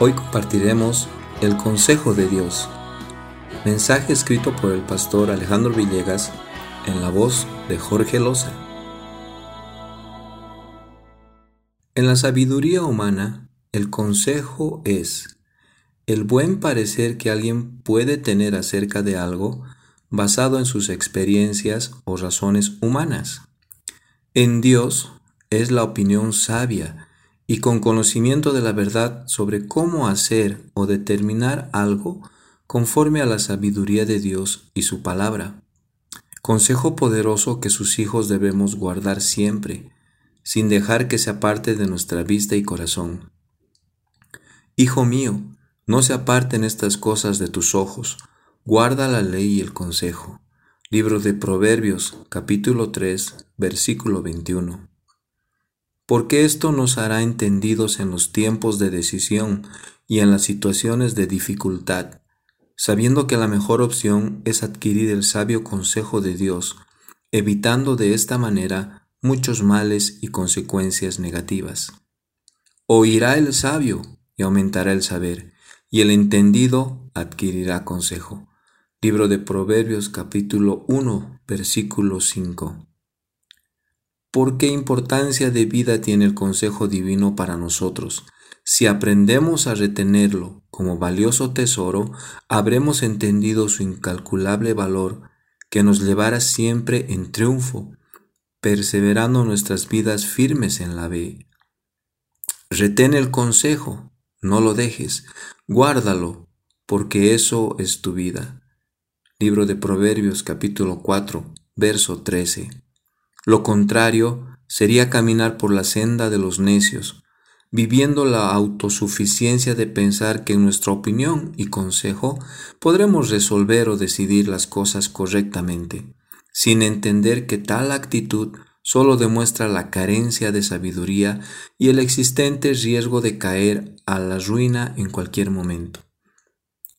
Hoy compartiremos el consejo de Dios, mensaje escrito por el pastor Alejandro Villegas en la voz de Jorge Loza. En la sabiduría humana, el consejo es el buen parecer que alguien puede tener acerca de algo basado en sus experiencias o razones humanas. En Dios es la opinión sabia y con conocimiento de la verdad sobre cómo hacer o determinar algo conforme a la sabiduría de Dios y su palabra. Consejo poderoso que sus hijos debemos guardar siempre, sin dejar que se aparte de nuestra vista y corazón. Hijo mío, no se aparten estas cosas de tus ojos, guarda la ley y el consejo. Libro de Proverbios, capítulo 3, versículo 21 porque esto nos hará entendidos en los tiempos de decisión y en las situaciones de dificultad, sabiendo que la mejor opción es adquirir el sabio consejo de Dios, evitando de esta manera muchos males y consecuencias negativas. Oirá el sabio y aumentará el saber, y el entendido adquirirá consejo. Libro de Proverbios capítulo 1 versículo 5. ¿Por qué importancia de vida tiene el consejo divino para nosotros? Si aprendemos a retenerlo como valioso tesoro, habremos entendido su incalculable valor que nos llevará siempre en triunfo, perseverando nuestras vidas firmes en la fe. Retén el consejo, no lo dejes, guárdalo, porque eso es tu vida. Libro de Proverbios capítulo 4, verso 13. Lo contrario sería caminar por la senda de los necios, viviendo la autosuficiencia de pensar que en nuestra opinión y consejo podremos resolver o decidir las cosas correctamente, sin entender que tal actitud solo demuestra la carencia de sabiduría y el existente riesgo de caer a la ruina en cualquier momento.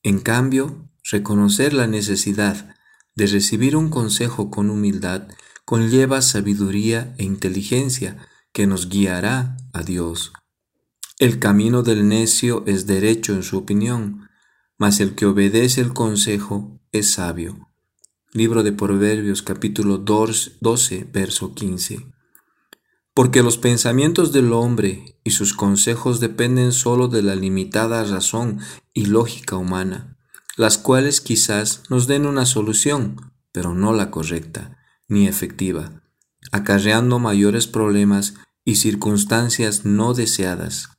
En cambio, reconocer la necesidad de recibir un consejo con humildad conlleva sabiduría e inteligencia que nos guiará a Dios. El camino del necio es derecho en su opinión, mas el que obedece el consejo es sabio. Libro de Proverbios capítulo 12, verso 15. Porque los pensamientos del hombre y sus consejos dependen sólo de la limitada razón y lógica humana, las cuales quizás nos den una solución, pero no la correcta ni efectiva, acarreando mayores problemas y circunstancias no deseadas.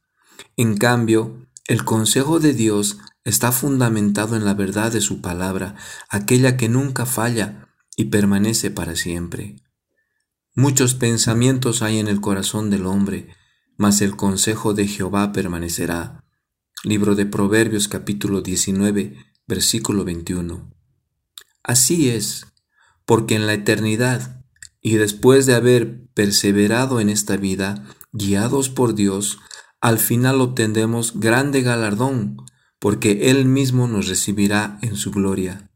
En cambio, el consejo de Dios está fundamentado en la verdad de su palabra, aquella que nunca falla y permanece para siempre. Muchos pensamientos hay en el corazón del hombre, mas el consejo de Jehová permanecerá. Libro de Proverbios capítulo 19, versículo 21. Así es, porque en la eternidad y después de haber perseverado en esta vida, guiados por Dios, al final obtendremos grande galardón, porque Él mismo nos recibirá en su gloria.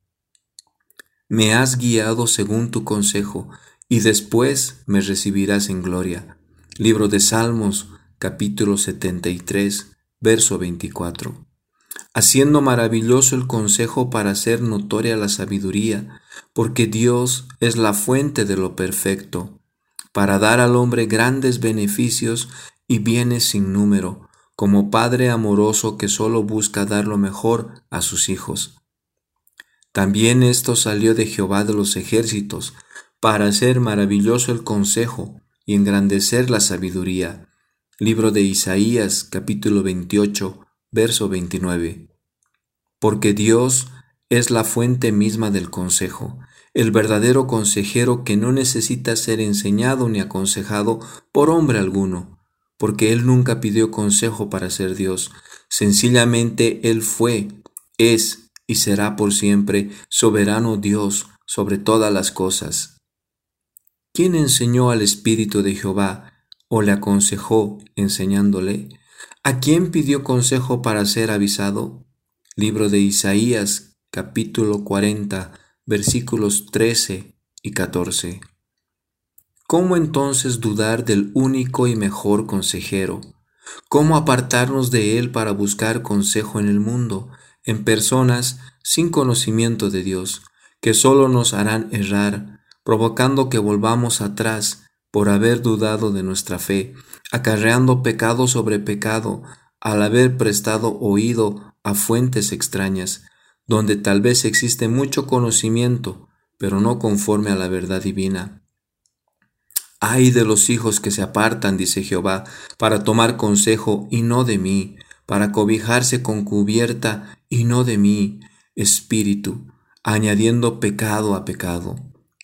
Me has guiado según tu consejo, y después me recibirás en gloria. Libro de Salmos, capítulo 73, verso 24 haciendo maravilloso el consejo para hacer notoria la sabiduría, porque Dios es la fuente de lo perfecto, para dar al hombre grandes beneficios y bienes sin número, como Padre amoroso que solo busca dar lo mejor a sus hijos. También esto salió de Jehová de los ejércitos, para hacer maravilloso el consejo y engrandecer la sabiduría. Libro de Isaías capítulo 28 verso 29. Porque Dios es la fuente misma del consejo, el verdadero consejero que no necesita ser enseñado ni aconsejado por hombre alguno, porque Él nunca pidió consejo para ser Dios, sencillamente Él fue, es y será por siempre soberano Dios sobre todas las cosas. ¿Quién enseñó al Espíritu de Jehová o le aconsejó enseñándole? ¿A quién pidió consejo para ser avisado? Libro de Isaías, capítulo 40, versículos 13 y 14. ¿Cómo entonces dudar del único y mejor consejero, ¿Cómo apartarnos de él para buscar consejo en el mundo, en personas sin conocimiento de Dios, que solo nos harán errar, provocando que volvamos atrás por haber dudado de nuestra fe, acarreando pecado sobre pecado, al haber prestado oído a fuentes extrañas, donde tal vez existe mucho conocimiento, pero no conforme a la verdad divina. Ay de los hijos que se apartan, dice Jehová, para tomar consejo y no de mí, para cobijarse con cubierta y no de mí, espíritu, añadiendo pecado a pecado.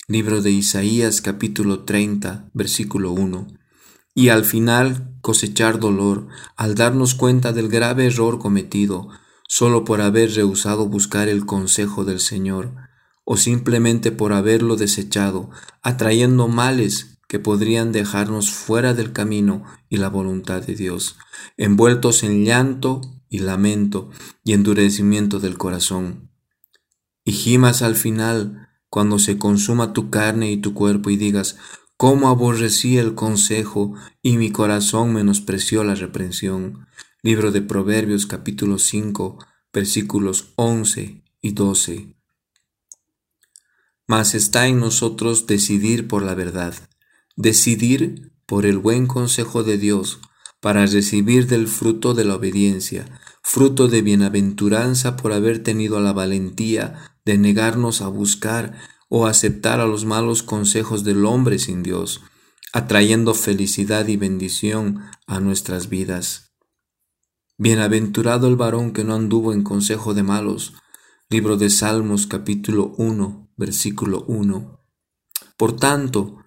Libro de Isaías capítulo 30, versículo 1. Y al final cosechar dolor al darnos cuenta del grave error cometido, solo por haber rehusado buscar el consejo del Señor, o simplemente por haberlo desechado, atrayendo males que podrían dejarnos fuera del camino y la voluntad de Dios, envueltos en llanto y lamento y endurecimiento del corazón. Y gimas al final, cuando se consuma tu carne y tu cuerpo y digas, cómo aborrecí el consejo y mi corazón menospreció la reprensión. Libro de Proverbios capítulo 5 versículos 11 y 12. Mas está en nosotros decidir por la verdad decidir por el buen consejo de Dios para recibir del fruto de la obediencia, fruto de bienaventuranza por haber tenido la valentía de negarnos a buscar o aceptar a los malos consejos del hombre sin Dios, atrayendo felicidad y bendición a nuestras vidas. Bienaventurado el varón que no anduvo en consejo de malos. Libro de Salmos capítulo 1, versículo 1. Por tanto,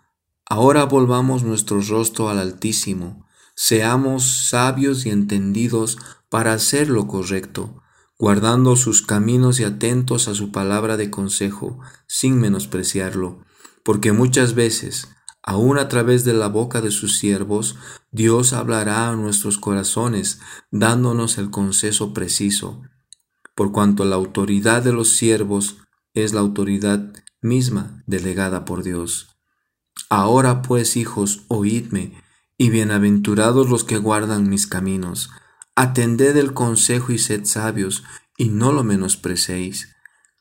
Ahora volvamos nuestro rostro al Altísimo, seamos sabios y entendidos para hacer lo correcto, guardando sus caminos y atentos a su palabra de consejo, sin menospreciarlo, porque muchas veces, aun a través de la boca de sus siervos, Dios hablará a nuestros corazones, dándonos el consejo preciso, por cuanto la autoridad de los siervos es la autoridad misma delegada por Dios. Ahora pues, hijos, oídme, y bienaventurados los que guardan mis caminos. Atended el consejo y sed sabios, y no lo menosprecéis.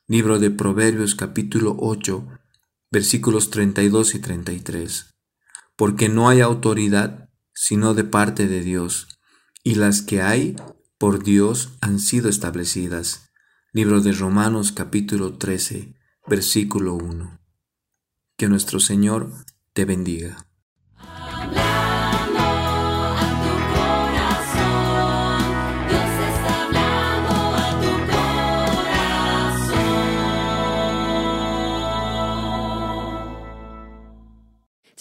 Libro de Proverbios capítulo 8, versículos 32 y 33. Porque no hay autoridad sino de parte de Dios, y las que hay por Dios han sido establecidas. Libro de Romanos capítulo 13, versículo 1. Que nuestro Señor te bendiga.